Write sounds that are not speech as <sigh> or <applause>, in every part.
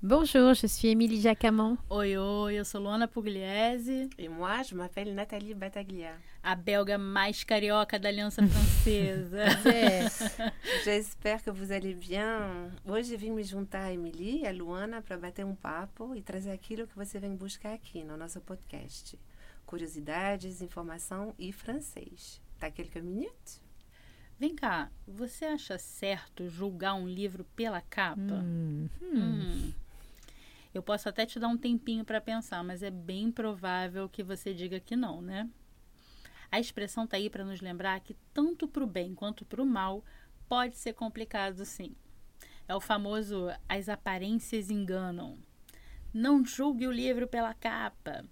Bonjour, je suis Émilie Jacamon. Oi, oi, eu sou Luana Pugliese, Et moi, je m'appelle Nathalie Battaglia. a belga mais carioca da Aliança Francesa. <laughs> <laughs> J'espère que vous allez bien. Hoje vim me juntar a Emily e a Luana para bater um papo e trazer aquilo que você vem buscar aqui no nosso podcast. Curiosidades, informação e francês. Tá quelques minutes? Vem cá, você acha certo julgar um livro pela capa? Hmm, Hum. Eu posso até te dar um tempinho para pensar, mas é bem provável que você diga que não, né? A expressão tá aí para nos lembrar que tanto para o bem quanto para o mal pode ser complicado, sim. É o famoso as aparências enganam. Não julgue o livro pela capa.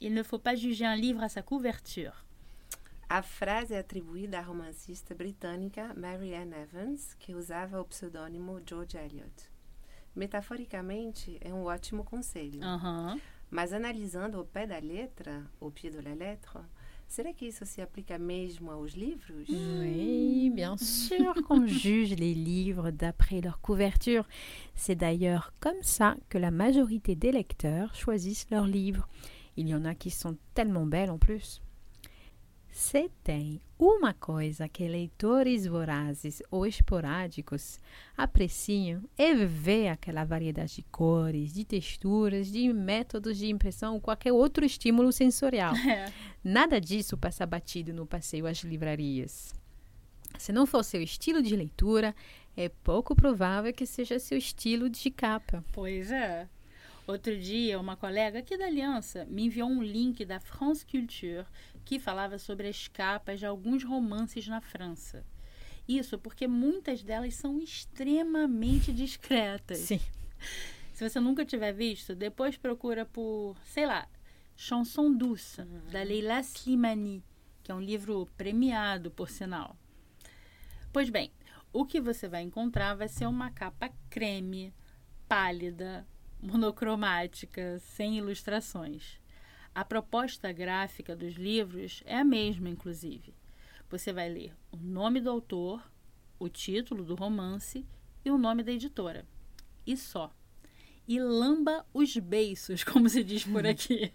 Il ne faut pas juger un livre à sa couverture. A frase é atribuída à romancista britânica Mary Ann Evans, que usava o pseudônimo George Eliot. Metaforicamente, é um ótimo conselho. Aham. Mas analisando ao pé da letra, au pied de la lettre, será que isso se aplica mesmo aos livros? Oui, bien sûr qu'on juge les livres d'après leur couverture. C'est d'ailleurs comme ça que la majorité des lecteurs choisissent leurs livres. Il y en a qui sont tellement belles en plus. Se tem uma coisa que leitores vorazes ou esporádicos apreciam é ver aquela variedade de cores, de texturas, de métodos de impressão ou qualquer outro estímulo sensorial. <laughs> É. Nada disso passa batido no passeio às livrarias. Se não for seu estilo de leitura, é pouco provável que seja seu estilo de capa. Pois é. Outro dia, uma colega aqui da Aliança me enviou um link da France Culture que falava sobre as capas de alguns romances na França. Isso porque muitas delas são extremamente discretas. Sim. Se você nunca tiver visto, depois procura por, sei lá, Chanson Douce, da Leila Slimani, que é um livro premiado, por sinal. Pois bem, o que você vai encontrar vai ser uma capa creme, pálida, monocromática, sem ilustrações. A proposta gráfica dos livros é a mesma, inclusive. Você vai ler o nome do autor, o título do romance e o nome da editora. E só. E lamba os beiços, <laughs> como se diz por aqui.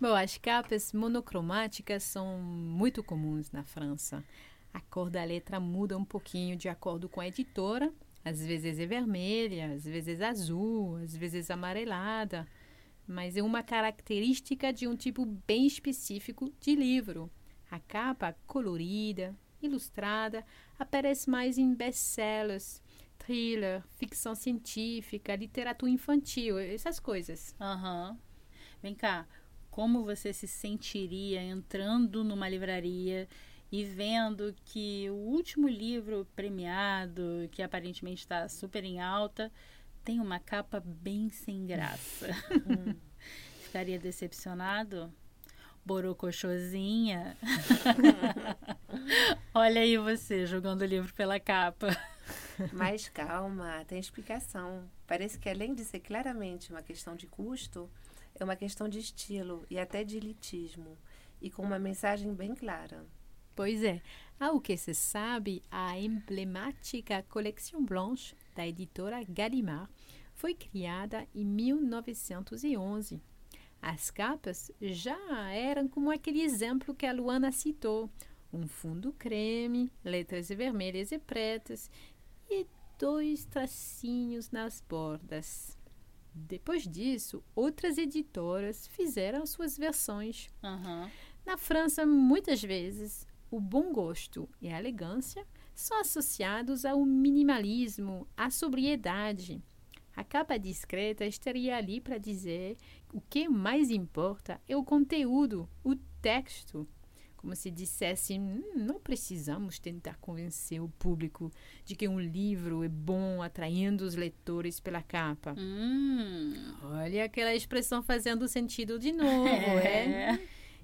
Bom, as capas monocromáticas são muito comuns na França. A cor da letra muda um pouquinho de acordo com a editora. Às vezes é vermelha, às vezes azul, às vezes amarelada. Mas é uma característica de um tipo bem específico de livro. A capa colorida, ilustrada, aparece mais em best-sellers, thriller, ficção científica, literatura infantil, essas coisas. Aham. Vem cá, como você se sentiria entrando numa livraria e vendo que o último livro premiado, que aparentemente está super em alta, tem uma capa bem sem graça? <laughs> Ficaria decepcionado? Borocochosinha? <laughs> Olha aí você jogando o livro pela capa. Mas calma, tem explicação. Parece que além de ser claramente uma questão de custo, é uma questão de estilo e até de elitismo, e com uma mensagem bem clara. Pois é, ao que se sabe, a emblemática Coleção Blanche da editora Gallimard foi criada em 1911. As capas já eram como aquele exemplo que a Luana citou: um fundo creme, letras vermelhas e pretas e dois tracinhos nas bordas. Depois disso, outras editoras fizeram suas versões. Aham. Na França, muitas vezes, o bom gosto e a elegância são associados ao minimalismo, à sobriedade. A capa discreta estaria ali para dizer o que mais importa é o conteúdo, o texto. Como se dissesse, "Hum, não precisamos tentar convencer o público de que um livro é bom atraindo os leitores pela capa. Hum. Olha aquela expressão fazendo sentido de novo, é?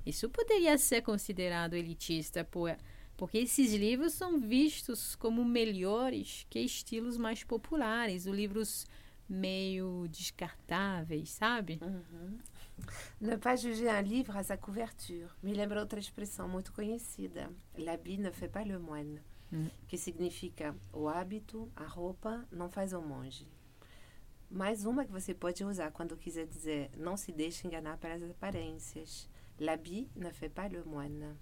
Isso poderia ser considerado elitista, po- porque esses livros são vistos como melhores que estilos mais populares, os livros meio descartáveis, sabe? Ne pas juger un livre à sa couverture. Me lembra outra expressão muito conhecida. L'habit ne fait pas le moine. Hum. Que significa o hábito, a roupa, não faz o monge. Mais uma que você pode usar quando quiser dizer não se deixe enganar pelas aparências. L'habit ne fait pas le moine.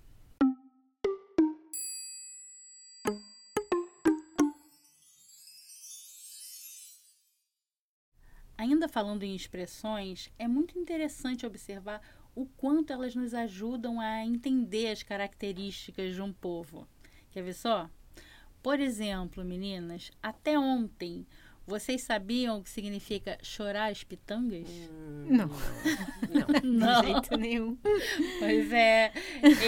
Ainda falando em expressões, é muito interessante observar o quanto elas nos ajudam a entender as características de um povo. Quer ver só? Por exemplo, meninas, até ontem, vocês sabiam o que significa chorar as pitangas? Não, <laughs> Não. de jeito nenhum. Pois é,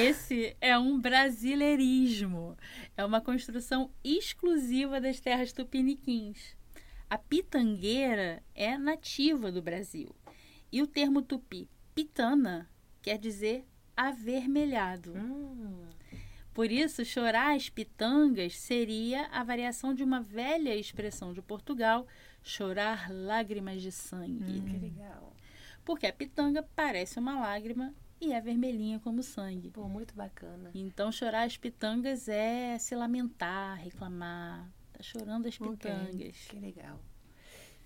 esse é um brasileirismo. É uma construção exclusiva das terras tupiniquins. A pitangueira é nativa do Brasil. E o termo tupi pitana quer dizer avermelhado. Hum, Por isso, chorar as pitangas seria a variação de uma velha expressão de Portugal, chorar lágrimas de sangue. que legal. Porque a pitanga parece uma lágrima e é vermelhinha como sangue. Pô, muito bacana. Então, chorar as pitangas é se lamentar, reclamar. Tá chorando as pitangas. Que legal.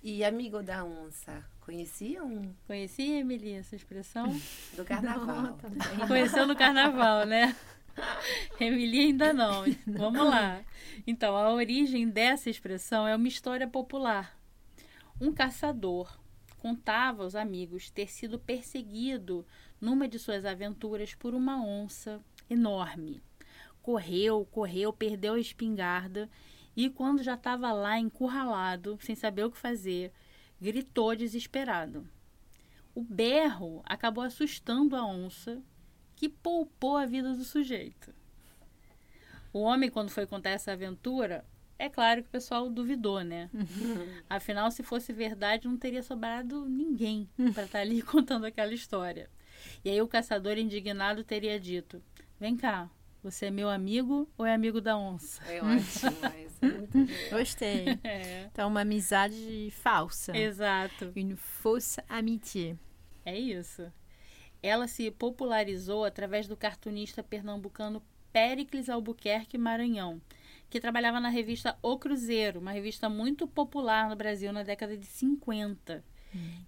E amigo da onça, conheciam Conhecia, Emily, essa expressão? <laughs> do carnaval? Não. Conheceu no carnaval, né? <laughs> Emily ainda não. Vamos lá. Então, a origem dessa expressão é uma história popular. Um caçador contava aos amigos ter sido perseguido numa de suas aventuras por uma onça enorme. Correu, correu, perdeu a espingarda e, quando já estava lá encurralado, sem saber o que fazer, gritou desesperado. O berro acabou assustando a onça, que poupou a vida do sujeito. O homem, quando foi contar essa aventura, é claro que o pessoal duvidou, né? <laughs> Afinal, se fosse verdade, não teria sobrado ninguém para estar ali <laughs> contando aquela história. E aí o caçador indignado teria dito: Vem cá, você é meu amigo ou é amigo da onça? É ótimo, muito legal. Gostei. <laughs> É, Então, uma amizade falsa. exato. Une fausse amitié. É isso. Ela se popularizou através do cartunista pernambucano Péricles Albuquerque Maranhão, que trabalhava na revista O Cruzeiro, uma revista muito popular no Brasil na década de 50.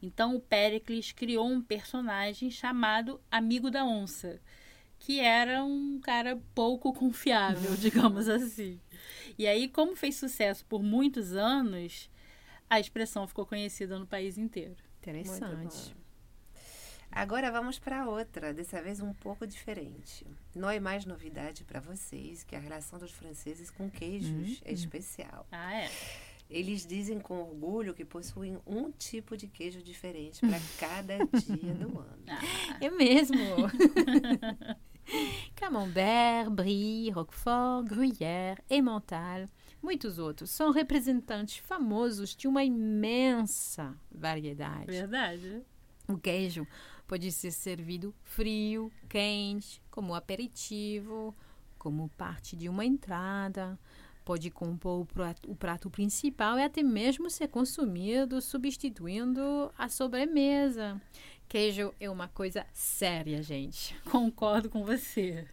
Então o Péricles criou um personagem chamado Amigo da Onça, que era um cara pouco confiável, <laughs> digamos assim. E aí, como fez sucesso por muitos anos, a expressão ficou conhecida no país inteiro. Interessante. Agora vamos para outra, dessa vez um pouco diferente. Não é mais novidade para vocês que a relação dos franceses com queijos é especial. Ah, é? Eles dizem com orgulho que possuem um tipo de queijo diferente para cada dia do <laughs> ano. É mesmo. <laughs> <laughs> Camembert, Brie, Roquefort, Gruyère, Emmental, muitos outros são representantes famosos de uma imensa variedade. Verdade. O queijo pode ser servido frio, quente, como aperitivo, como parte de uma entrada. Pode compor o prato, o prato principal e até mesmo ser consumido substituindo a sobremesa. Queijo é uma coisa séria, gente. <laughs> Concordo com você.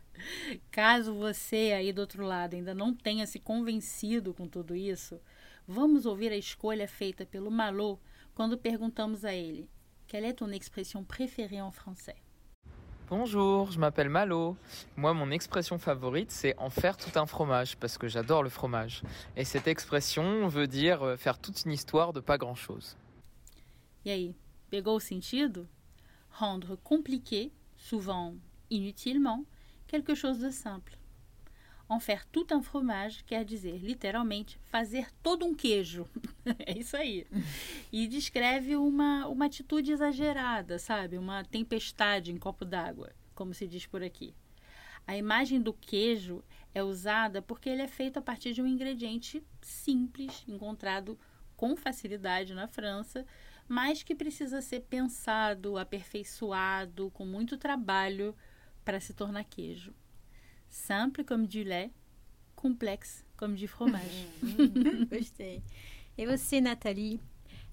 Caso você aí do outro lado ainda não tenha se convencido com tudo isso, vamos ouvir a escolha feita pelo Malot quando perguntamos a ele: Quelle est ton expression préférée en français? Bonjour, je m'appelle Malo. Moi, mon expression favorite, c'est en faire tout un fromage, parce que j'adore le fromage. Et cette expression veut dire euh, faire toute une histoire de pas grand-chose. E aí, pegou o sentido? Rendre compliqué, souvent inutilement, quelque chose de simple. En faire tout un fromage quer dizer, literalmente, fazer todo um queijo. <laughs> é isso aí. E descreve uma, uma atitude exagerada, sabe? Uma tempestade em copo d'água, como se diz por aqui. A imagem do queijo é usada porque ele é feito a partir de um ingrediente simples, encontrado com facilidade na França, mas que precisa ser pensado, aperfeiçoado, com muito trabalho para se tornar queijo. Simple comme du lait, complexe comme du fromage. <laughs> Gostei. Et você, Nathalie,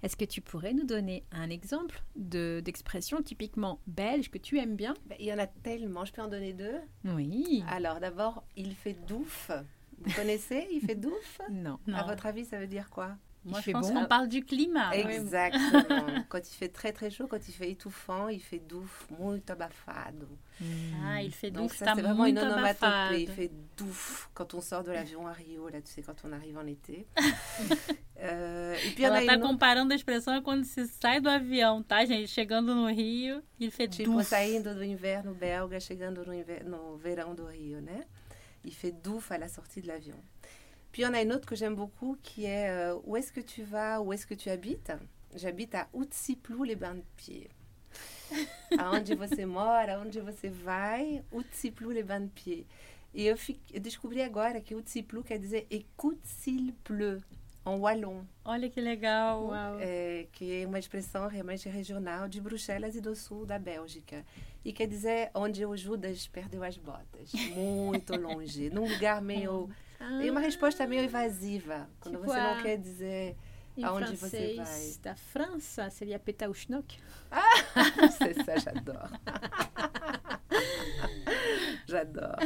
est-ce que tu pourrais nous donner un exemple de- d'expression typiquement belge que tu aimes bien? Ben, Il y en a tellement, je peux en donner deux? Oui. Alors d'abord, il fait douf. Vous connaissez? Il fait douf? Non. Non. À votre avis, ça veut dire quoi? Moi, Il je fait pense bon. qu'on parle du climat. Exactement. <laughs> quand il fait très très chaud, quand il fait étouffant, il fait douf, muito abafado. Ah, il fait Donc doux, ça, c'est vraiment une onomatopée. Il fait douf quand on sort de l'avion à Rio, là, tu sais, quand on arrive en été. <laughs> Euh, et puis Ela tá une autre, comparando a expressão quando se sai do avião, tá, gente? Chegando no Rio, ele fez tipo, doux. saindo do inverno belga, chegando no, inver- no verão do Rio, né? Il fait douf à la sortie de l'avion. Puis il y en a une autre que j'aime beaucoup qui est euh, Où est-ce que tu vas Où est-ce que tu habites J'habite à Utsiplou, les bains de pied. Aonde você mora, aonde você vai, Utsiplou, les bains de pied. E eu, fi- eu descobri agora que Utsiplou quer dizer écoute s'il pleut, en wallon. Olha que legal. É, que é uma expressão realmente regional de Bruxelas e do sul da Bélgica. E quer dizer onde o Judas perdeu as botas. Muito longe. num lugar meio. <laughs> Tem uma resposta meio evasiva. Quando Tipo você a- não quer dizer Em aonde você vai. francês da França, seria Pétaouchnok. C'est ça, j'adore. j'adore.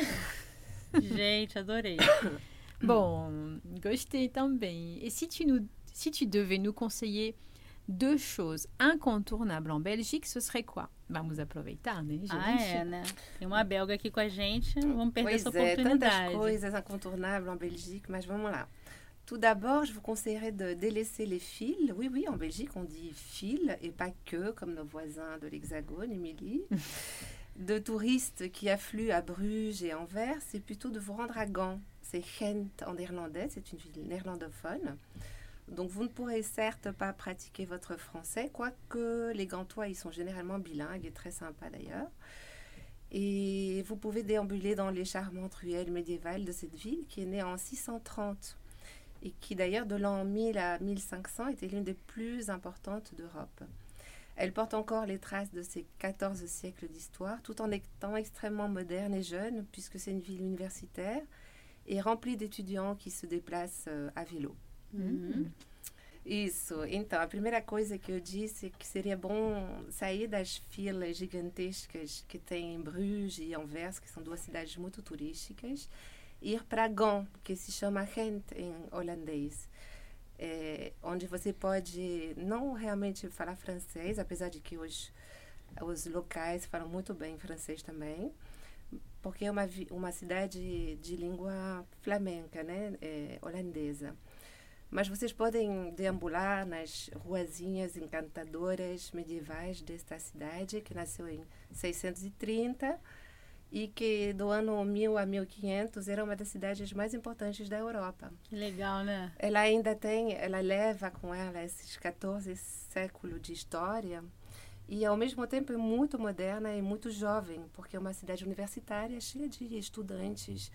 Gente, adorei. <coughs> Bon, gostei também. Tu, nous, si tu devais nous conseiller deux choses incontournables en Belgique, ce serait quoi? Vamos aproveitar, né, gente? Ah, é, né? Tem uma belga aqui com a gente, não vamos perder Pois essa é, tantas coisas incontournables en Belgique, mas vamos lá. Tout d'abord, je vous conseillerais de délaisser les fils. Oui, oui, en Belgique, on dit fils et pas que, comme nos voisins de l'Hexagone, Émilie. <laughs> de touristes qui affluent à Bruges et Anvers, c'est plutôt de vous rendre à Gand. C'est Gent en néerlandais, c'est une ville néerlandophone. Donc vous ne pourrez certes pas pratiquer votre français, quoique les Gantois, ils sont généralement bilingues et très sympas d'ailleurs. Et vous pouvez déambuler dans les charmantes ruelles médiévales de cette ville qui est née en 630 et qui d'ailleurs de l'an 1000 à 1500 était l'une des plus importantes d'Europe. Elle porte encore les traces de ses 14 siècles d'histoire tout en étant extrêmement moderne et jeune puisque c'est une ville universitaire et remplie d'étudiants qui se déplacent euh, à vélo. Uhum. Isso. Então, a primeira coisa que eu disse é que seria bom sair das filas gigantescas que tem em Bruges e Anvers, que são duas cidades muito turísticas, e ir para Gand, que se chama Gent em holandês. É, onde você pode não realmente falar francês, apesar de que os, os locais falam muito bem francês também, porque é uma, uma cidade de língua flamenca, né? É, holandesa. Mas vocês podem deambular nas ruazinhas encantadoras medievais desta cidade, que nasceu em 630 e que do ano 1000 a 1500 era uma das cidades mais importantes da Europa. Legal, né? Ela ainda tem, ela leva com ela esses 14 séculos de história e ao mesmo tempo é muito moderna e muito jovem, porque é uma cidade universitária cheia de estudantes.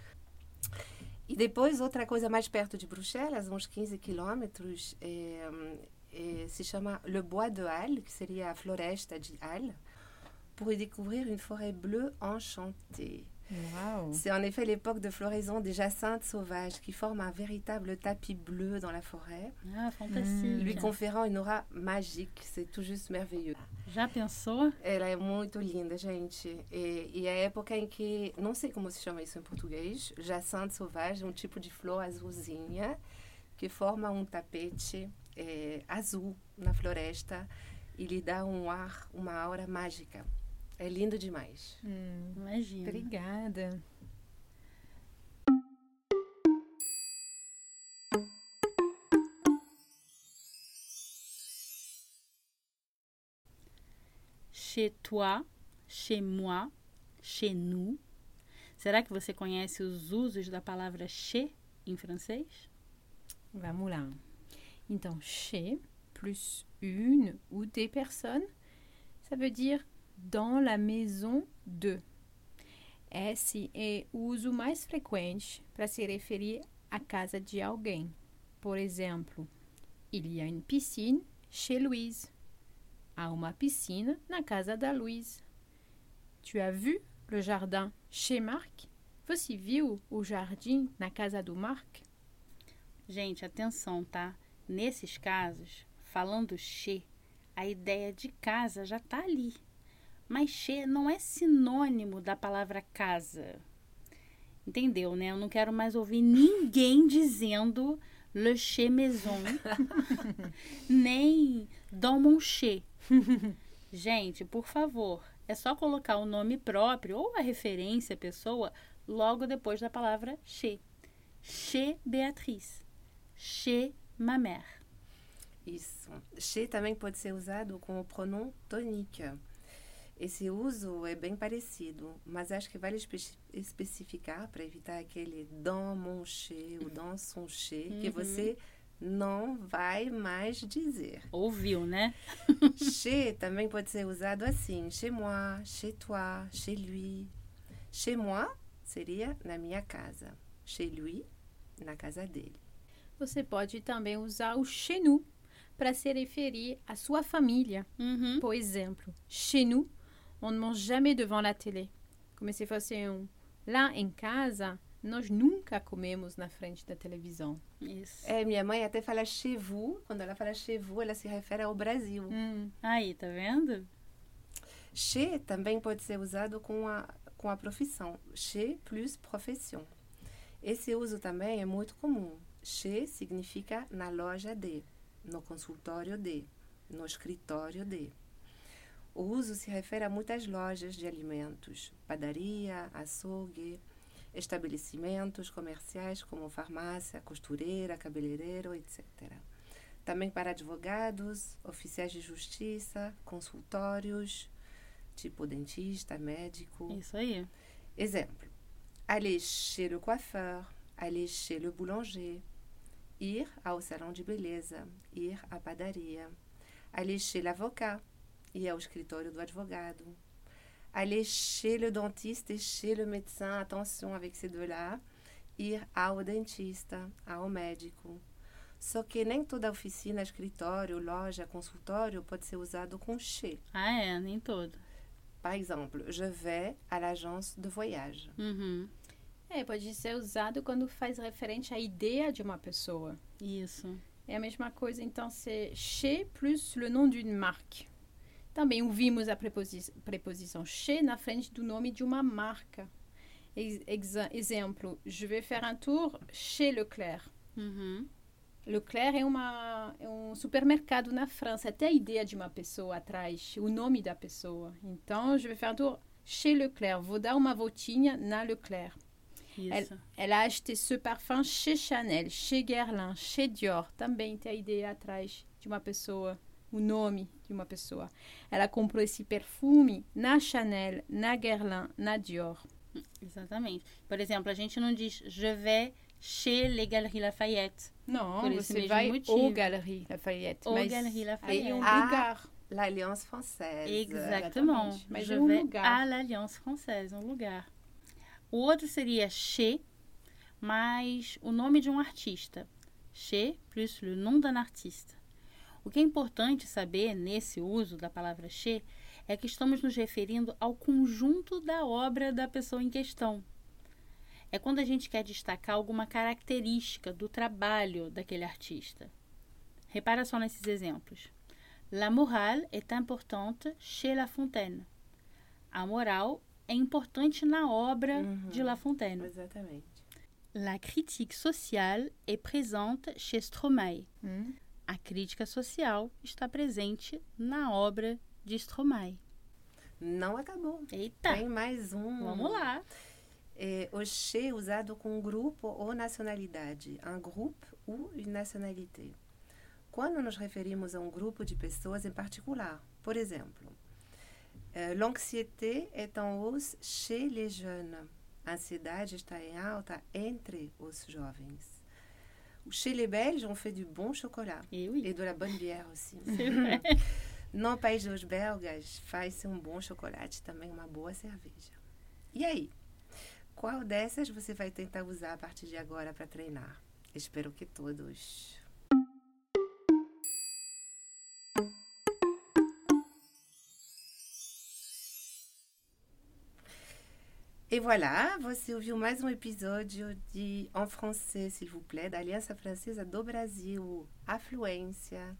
E depois, outra coisa mais perto de Bruxelas, uns 15 quilômetros, é, é, se chama Le Bois de Halle, que seria a floresta de Halle, y découvrir une forêt bleue enchantée. C'est en effet l'époque de floraison des jacinthes sauvages qui forment un véritable tapis bleu dans la forêt, Ah, fantasia. lui conférant une aura magique. C'est tout juste merveilleux. Já pensou? Ela é muito linda, gente. E, e é a época em que, não sei como se chama isso em português, jacinthe sauvage, um tipo de flor azulzinha que forma um tapete eh, azul na floresta e lhe dá um ar, uma aura mágica. É lindo demais. Hum, Imagina. obrigada. Chez toi, chez moi, chez nous. Será que você conhece os usos da palavra chez em francês? Vamos lá. Então, chez plus une ou des personnes, ça veut dire dans la maison de. Esse é o uso mais frequente para se referir à casa de alguém. Por exemplo, il y a une piscine chez Louise. Há uma piscina na casa da Louise. Tu as vu le jardin chez Marc? Você viu o jardim na casa do Marc? Gente, atenção, tá? Nesses casos, falando che, a ideia de casa já tá ali. Mas che não é sinônimo da palavra casa. Entendeu, né? Eu não quero mais ouvir ninguém dizendo le chez maison, <laughs> nem dans mon chez. Gente, por favor, é só colocar o nome próprio ou a referência à pessoa logo depois da palavra chez. Chez Beatriz. Chez ma mère. Isso. Chez também pode ser usado com o pronome tonique. Esse uso é bem parecido, mas acho que vale espe especificar para evitar aquele dans mon chez ou dans son chez, que você não vai mais dizer. Ouviu, né? chez <laughs> também pode ser usado assim: chez moi, chez toi, chez lui. Chez moi seria na minha casa. Chez lui, na casa dele. Você pode também usar o chez nous para se referir à sua família. Uhum. Por exemplo, chez nous, on ne mange jamais devant la télé. Como se fosse um lá em casa, nós nunca comemos na frente da televisão. Isso. É, minha mãe até fala chez vous. Quando ela fala chez vous, ela se refere ao Brasil. Hum, Aí, tá vendo? Chez também pode ser usado com a, com a profissão. Chez plus profession. Esse uso também é muito comum. Chez significa na loja de, no consultório de, no escritório de. O uso se refere a muitas lojas de alimentos, padaria, açougue, estabelecimentos comerciais como farmácia, costureira, cabeleireiro, etc. Também para advogados, oficiais de justiça, consultórios, tipo dentista, médico. Isso aí. Exemple. Aller chez le coiffeur, aller chez le boulanger, ir ao salão de beleza, ir à padaria, aller chez l'avocat, ir ao escritório do advogado, aller chez le dentiste et chez le médecin, attention avec ces deux-là, ir ao dentista, ao médico. Só que nem toda oficina, escritório, loja, consultório pode ser usado com chez. Ah, é, nem todo. Par exemple, je vais à l'agence de voyage. Uhum. É, pode ser usado quando faz referente à ideia de uma pessoa. Isso. É a mesma coisa, então, c'est chez plus le nom d'une marque. Também ouvimos a preposi preposição chez na frente do nome de uma marca. Ex exemplo, je vais faire un tour chez Leclerc. Uhum. Leclerc é, uma, é um supermercado na França. Até a ideia de uma pessoa atrás, o nome da pessoa. Então, je vais faire un tour chez Leclerc. Vou dar uma voltinha na Leclerc. Isso. Elle a acheté ce parfum chez Chanel, chez Guerlain, chez Dior. Também tem a ideia atrás de uma pessoa, o nome de uma pessoa. Ela comprou esse perfume na Chanel, na Guerlain, na Dior. Exatamente. Por exemplo, a gente não diz je vais chez les Galeries Lafayette. Não, Por esse você vai motivo. au Galerie Lafayette. Ou mas Galerie Lafayette. aí é um Ah, lugar. L'Alliance Française. Exactement. Mas je é um vais lugar. à l'Alliance Française, um lugar. O outro seria chez, mas o nome de um artista. Chez plus le nom d'un artiste. O que é importante saber nesse uso da palavra chez é que estamos nos referindo ao conjunto da obra da pessoa em questão. É quando a gente quer destacar alguma característica do trabalho daquele artista. Repara só nesses exemplos. La morale est importante chez La Fontaine. A moral é importante na obra Uhum. de La Fontaine. Exatamente. La critique sociale est présente chez Stromae. Hum. A crítica social está presente na obra de Stromae. Não acabou. Eita, Tem mais um. vamos lá. É, o chez usado com grupo ou nacionalidade. Un groupe ou une nationalité. Quando nos referimos a um grupo de pessoas em particular. Por exemplo, euh, l'anxiété est en hausse chez les jeunes. A ansiedade está em alta entre os jovens. Chez les Belges, on fait du bon chocolat. Et oui. Et de la bonne bière aussi. <laughs> No país dos belgas, faz-se um bom chocolate também, uma boa cerveja. E aí? Qual dessas você vai tentar usar a partir de agora para treinar? Espero que todos. E voilà, você ouviu mais um episódio de En Français, s'il vous plaît, da Aliança Francesa do Brasil. Afluência.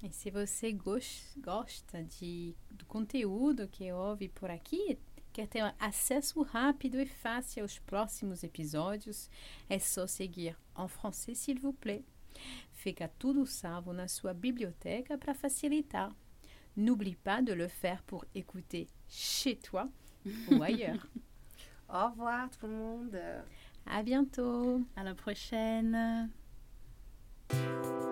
E se você gos- gosta de, do conteúdo que ouve por aqui, quer ter acesso rápido e fácil aos próximos episódios, é só seguir En Français, s'il vous plaît. Fica tudo salvo na sua biblioteca para facilitar. N'oublie pas de le faire pour écouter chez toi ou ailleurs. <laughs> Au revoir, tout le monde. À bientôt! À la prochaine. Thank